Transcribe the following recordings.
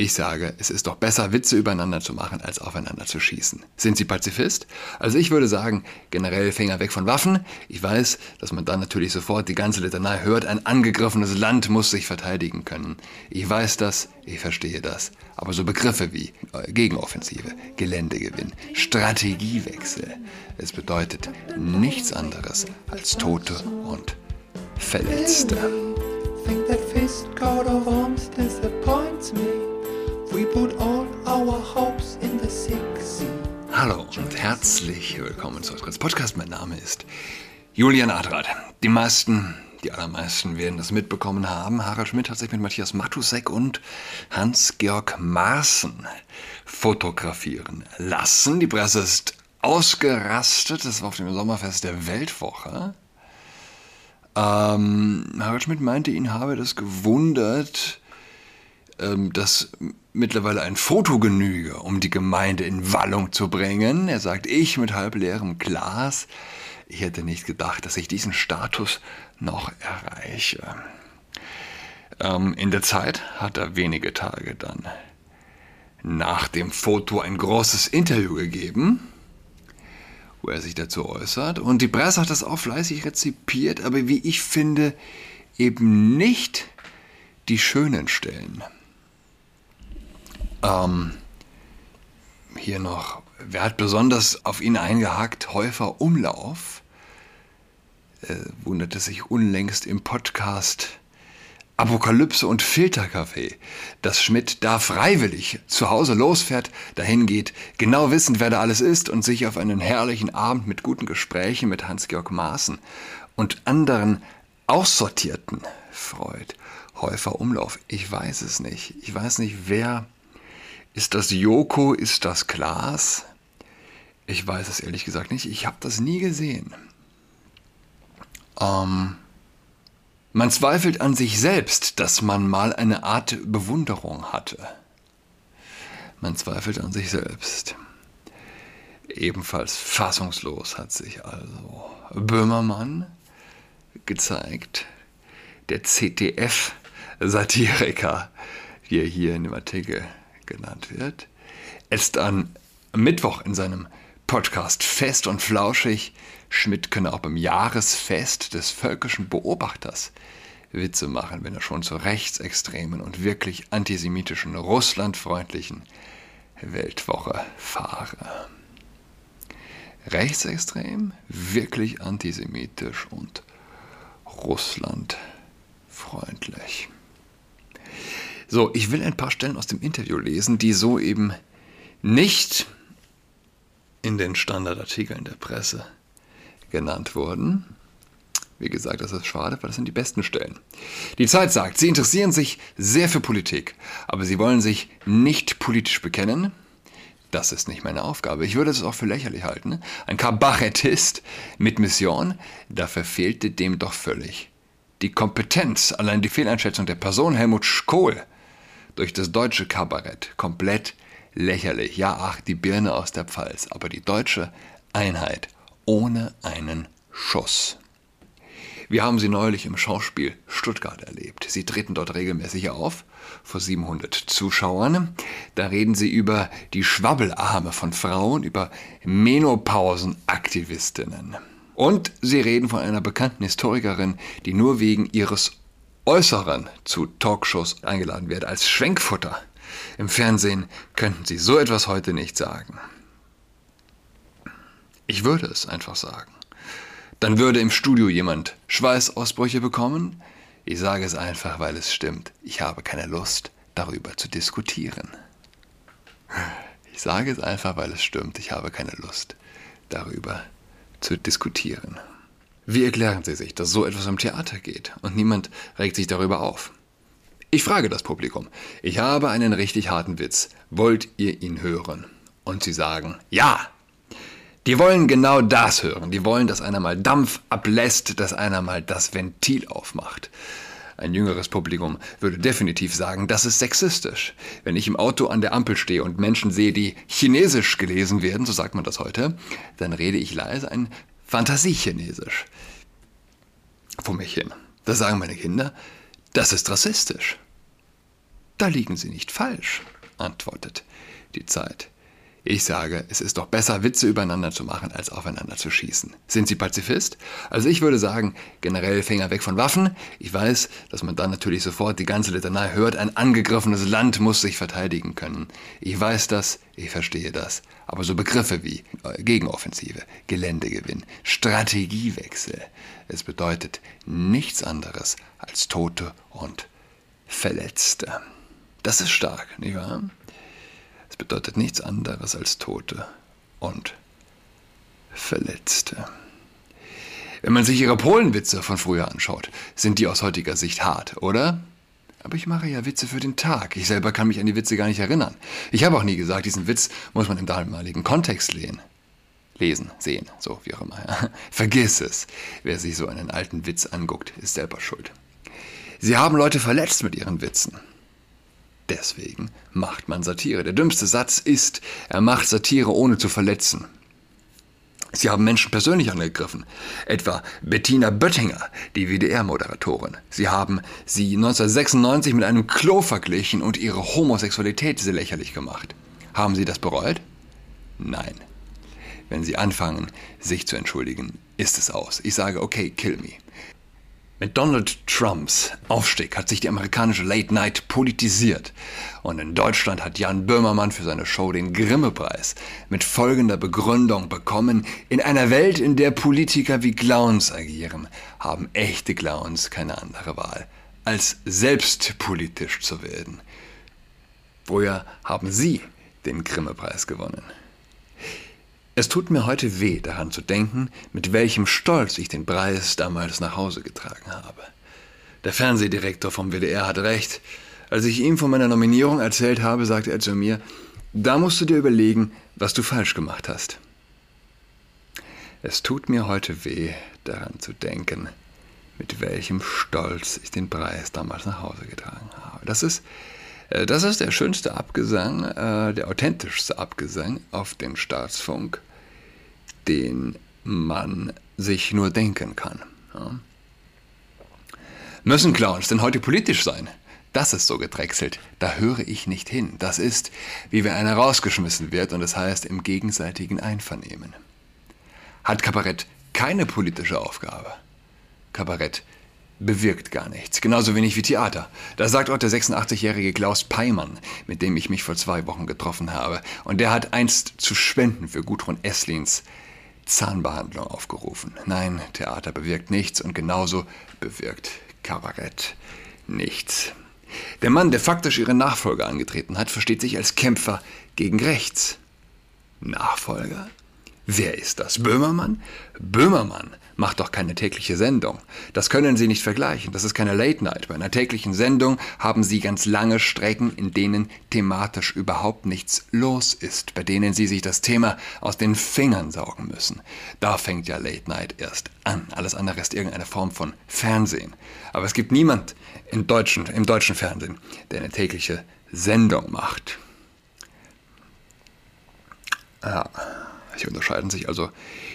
Ich sage, es ist doch besser, Witze übereinander zu machen, als aufeinander zu schießen. Sind Sie Pazifist? Also ich würde sagen, generell Finger weg von Waffen. Ich weiß, dass man dann natürlich sofort die ganze Litanei hört, ein angegriffenes Land muss sich verteidigen können. Ich weiß das, ich verstehe das. Aber so Begriffe wie äh, Gegenoffensive, Geländegewinn, Strategiewechsel, es bedeutet nichts anderes als Tote und Verletzte. Think that fist coat of arms disappoints me. We put all our hopes in the six Hallo und herzlich willkommen zu unserem Podcast. Mein Name ist Julian Adrat. Die meisten, die allermeisten werden das mitbekommen haben. Harald Schmidt hat sich mit Matthias Matusek und Hans-Georg Maaßen fotografieren lassen. Die Presse ist ausgerastet. Das war auf dem Sommerfest der Weltwoche. Ähm, Harald Schmidt meinte, ihn habe das gewundert, ähm, dass mittlerweile ein Foto genüge, um die Gemeinde in Wallung zu bringen. Er sagt, ich mit halbleerem Glas. Ich hätte nicht gedacht, dass ich diesen Status noch erreiche. Ähm, in der Zeit hat er wenige Tage dann nach dem Foto ein großes Interview gegeben, wo er sich dazu äußert. Und die Presse hat das auch fleißig rezipiert, aber wie ich finde, eben nicht die schönen Stellen. Ähm, hier noch, wer hat besonders auf ihn eingehakt? Häufer Umlauf. Äh, wunderte sich unlängst im Podcast Apokalypse und Filterkaffee, dass Schmidt da freiwillig zu Hause losfährt, dahin geht, genau wissend, wer da alles ist und sich auf einen herrlichen Abend mit guten Gesprächen mit Hans-Georg Maaßen und anderen Aussortierten freut. Häufer Umlauf, ich weiß es nicht. Ich weiß nicht, wer ist das Joko? Ist das Klaas? Ich weiß es ehrlich gesagt nicht. Ich habe das nie gesehen. Ähm, man zweifelt an sich selbst, dass man mal eine Art Bewunderung hatte. Man zweifelt an sich selbst. Ebenfalls fassungslos hat sich also Böhmermann gezeigt, der CTF-Satiriker, wie er hier in dem Artikel genannt wird, ist am Mittwoch in seinem Podcast Fest und Flauschig. Schmidt könne auch beim Jahresfest des völkischen Beobachters Witze machen, wenn er schon zur rechtsextremen und wirklich antisemitischen, russlandfreundlichen Weltwoche fahre. Rechtsextrem, wirklich antisemitisch und russlandfreundlich. So, ich will ein paar Stellen aus dem Interview lesen, die so eben nicht in den Standardartikeln der Presse genannt wurden. Wie gesagt, das ist schade, weil das sind die besten Stellen. Die Zeit sagt, Sie interessieren sich sehr für Politik, aber Sie wollen sich nicht politisch bekennen. Das ist nicht meine Aufgabe. Ich würde es auch für lächerlich halten. Ein Kabarettist mit Mission, da verfehlte dem doch völlig die Kompetenz, allein die Fehleinschätzung der Person Helmut Kohl durch das deutsche Kabarett komplett lächerlich. Ja, ach, die Birne aus der Pfalz, aber die deutsche Einheit ohne einen Schuss. Wir haben sie neulich im Schauspiel Stuttgart erlebt. Sie treten dort regelmäßig auf, vor 700 Zuschauern. Da reden sie über die Schwabbelarme von Frauen, über Menopausenaktivistinnen. Und sie reden von einer bekannten Historikerin, die nur wegen ihres Äußeren zu Talkshows eingeladen wird, als Schwenkfutter. Im Fernsehen könnten Sie so etwas heute nicht sagen. Ich würde es einfach sagen. Dann würde im Studio jemand Schweißausbrüche bekommen. Ich sage es einfach, weil es stimmt. Ich habe keine Lust, darüber zu diskutieren. Ich sage es einfach, weil es stimmt. Ich habe keine Lust, darüber zu diskutieren. Wie erklären Sie sich, dass so etwas im Theater geht und niemand regt sich darüber auf? Ich frage das Publikum. Ich habe einen richtig harten Witz. Wollt ihr ihn hören? Und sie sagen, ja. Die wollen genau das hören. Die wollen, dass einer mal Dampf ablässt, dass einer mal das Ventil aufmacht. Ein jüngeres Publikum würde definitiv sagen, das ist sexistisch. Wenn ich im Auto an der Ampel stehe und Menschen sehe, die chinesisch gelesen werden, so sagt man das heute, dann rede ich leise ein Fantasiechinesisch vor mich hin. Da sagen meine Kinder, das ist rassistisch. Da liegen Sie nicht falsch, antwortet die Zeit. Ich sage, es ist doch besser, Witze übereinander zu machen, als aufeinander zu schießen. Sind Sie Pazifist? Also ich würde sagen, generell Finger weg von Waffen. Ich weiß, dass man dann natürlich sofort die ganze Litanei hört, ein angegriffenes Land muss sich verteidigen können. Ich weiß das, ich verstehe das. Aber so Begriffe wie äh, Gegenoffensive, Geländegewinn, Strategiewechsel, es bedeutet nichts anderes als Tote und Verletzte. Das ist stark, nicht wahr? Bedeutet nichts anderes als Tote und Verletzte. Wenn man sich ihre Polenwitze von früher anschaut, sind die aus heutiger Sicht hart, oder? Aber ich mache ja Witze für den Tag. Ich selber kann mich an die Witze gar nicht erinnern. Ich habe auch nie gesagt, diesen Witz muss man im damaligen Kontext lesen. Lesen, sehen, so wie auch immer. Vergiss es. Wer sich so einen alten Witz anguckt, ist selber schuld. Sie haben Leute verletzt mit ihren Witzen. Deswegen macht man Satire. Der dümmste Satz ist, er macht Satire ohne zu verletzen. Sie haben Menschen persönlich angegriffen, etwa Bettina Böttinger, die WDR-Moderatorin. Sie haben sie 1996 mit einem Klo verglichen und ihre Homosexualität sehr lächerlich gemacht. Haben Sie das bereut? Nein. Wenn Sie anfangen, sich zu entschuldigen, ist es aus. Ich sage, okay, kill me. Mit Donald Trumps Aufstieg hat sich die amerikanische Late Night politisiert. Und in Deutschland hat Jan Böhmermann für seine Show den Grimme-Preis mit folgender Begründung bekommen. In einer Welt, in der Politiker wie Clowns agieren, haben echte Clowns keine andere Wahl, als selbst politisch zu werden. Woher haben Sie den Grimme-Preis gewonnen? Es tut mir heute weh, daran zu denken, mit welchem Stolz ich den Preis damals nach Hause getragen habe. Der Fernsehdirektor vom WDR hat recht. Als ich ihm von meiner Nominierung erzählt habe, sagte er zu mir, da musst du dir überlegen, was du falsch gemacht hast. Es tut mir heute weh, daran zu denken, mit welchem Stolz ich den Preis damals nach Hause getragen habe. Das ist, äh, das ist der schönste Abgesang, äh, der authentischste Abgesang auf den Staatsfunk den man sich nur denken kann. Ja. Müssen Clowns denn heute politisch sein? Das ist so gedrechselt. Da höre ich nicht hin. Das ist, wie wenn einer rausgeschmissen wird und das heißt im gegenseitigen Einvernehmen. Hat Kabarett keine politische Aufgabe? Kabarett bewirkt gar nichts. Genauso wenig wie Theater. Da sagt auch der 86-jährige Klaus Peimann, mit dem ich mich vor zwei Wochen getroffen habe. Und der hat einst zu spenden für Gudrun Esslins Zahnbehandlung aufgerufen. Nein, Theater bewirkt nichts und genauso bewirkt Kabarett nichts. Der Mann, der faktisch ihre Nachfolger angetreten hat, versteht sich als Kämpfer gegen rechts. Nachfolger? Wer ist das? Böhmermann? Böhmermann macht doch keine tägliche Sendung. Das können Sie nicht vergleichen. Das ist keine Late Night. Bei einer täglichen Sendung haben Sie ganz lange Strecken, in denen thematisch überhaupt nichts los ist, bei denen Sie sich das Thema aus den Fingern saugen müssen. Da fängt ja Late Night erst an. Alles andere ist irgendeine Form von Fernsehen. Aber es gibt niemand im deutschen, im deutschen Fernsehen, der eine tägliche Sendung macht. Ja. Sie unterscheiden sich also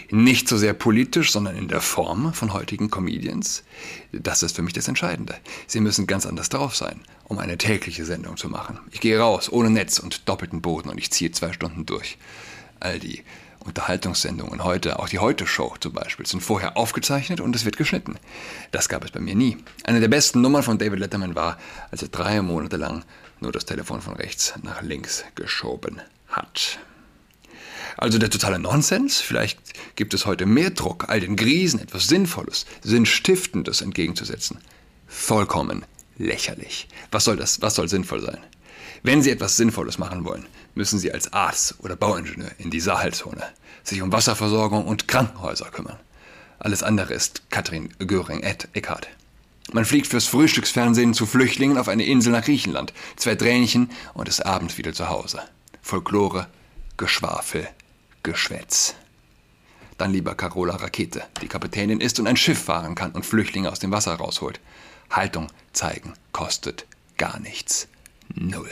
nicht so sehr politisch, sondern in der Form von heutigen Comedians. Das ist für mich das Entscheidende. Sie müssen ganz anders drauf sein, um eine tägliche Sendung zu machen. Ich gehe raus, ohne Netz und doppelten Boden und ich ziehe zwei Stunden durch. All die Unterhaltungssendungen heute, auch die Heute-Show zum Beispiel, sind vorher aufgezeichnet und es wird geschnitten. Das gab es bei mir nie. Eine der besten Nummern von David Letterman war, als er drei Monate lang nur das Telefon von rechts nach links geschoben hat. Also der totale Nonsens? Vielleicht gibt es heute mehr Druck, all den Grisen etwas Sinnvolles, Sinnstiftendes entgegenzusetzen. Vollkommen lächerlich. Was soll das? Was soll sinnvoll sein? Wenn Sie etwas Sinnvolles machen wollen, müssen Sie als Arzt oder Bauingenieur in die Sahelzone sich um Wasserversorgung und Krankenhäuser kümmern. Alles andere ist Katrin Göring-Eckardt. Man fliegt fürs Frühstücksfernsehen zu Flüchtlingen auf eine Insel nach Griechenland, zwei Tränchen und ist abends wieder zu Hause. Folklore, Geschwafel, Geschwätz. Dann lieber Carola Rakete, die Kapitänin ist und ein Schiff fahren kann und Flüchtlinge aus dem Wasser rausholt. Haltung zeigen kostet gar nichts. Null.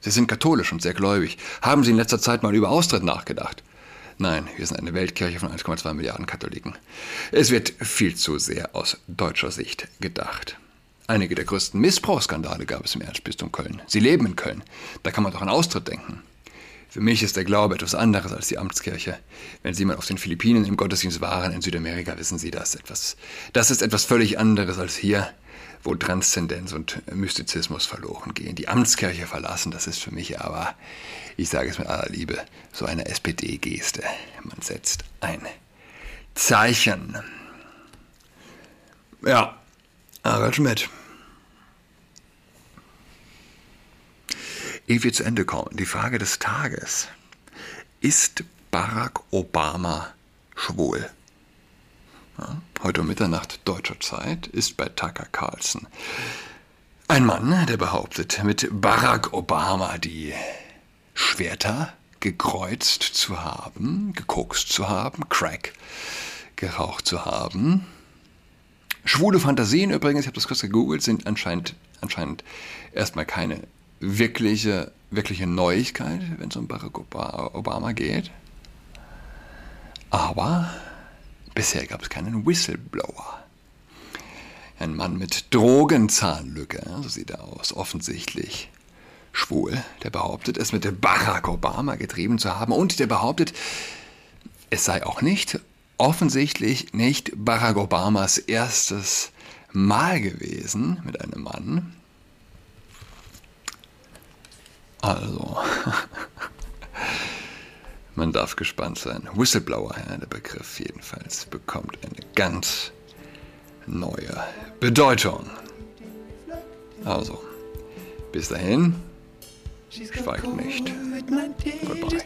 Sie sind katholisch und sehr gläubig. Haben Sie in letzter Zeit mal über Austritt nachgedacht? Nein, wir sind eine Weltkirche von 1,2 Milliarden Katholiken. Es wird viel zu sehr aus deutscher Sicht gedacht. Einige der größten Missbrauchsskandale gab es im Erzbistum Köln. Sie leben in Köln. Da kann man doch an Austritt denken. Für mich ist der Glaube etwas anderes als die Amtskirche. Wenn Sie mal auf den Philippinen im Gottesdienst waren, in Südamerika, wissen Sie das. Etwas, das ist etwas völlig anderes als hier, wo Transzendenz und Mystizismus verloren gehen. Die Amtskirche verlassen, das ist für mich aber, ich sage es mit aller Liebe, so eine SPD-Geste. Man setzt ein Zeichen. Ja, Harald Schmidt. Ehe wir zu Ende kommen, die Frage des Tages. Ist Barack Obama schwul? Ja, heute um Mitternacht deutscher Zeit ist bei Tucker Carlson ein Mann, der behauptet, mit Barack Obama die Schwerter gekreuzt zu haben, gekokst zu haben, Crack geraucht zu haben. Schwule Fantasien übrigens, ich habe das kurz gegoogelt, sind anscheinend, anscheinend erstmal keine wirkliche, wirkliche Neuigkeit, wenn es um Barack Obama geht. Aber bisher gab es keinen Whistleblower. Ein Mann mit Drogenzahnlücke, so sieht er aus, offensichtlich schwul, der behauptet, es mit Barack Obama getrieben zu haben und der behauptet, es sei auch nicht, offensichtlich nicht Barack Obamas erstes Mal gewesen mit einem Mann, also, man darf gespannt sein. Whistleblower, ja, der Begriff jedenfalls, bekommt eine ganz neue Bedeutung. Also, bis dahin, schweigt nicht. Goodbye.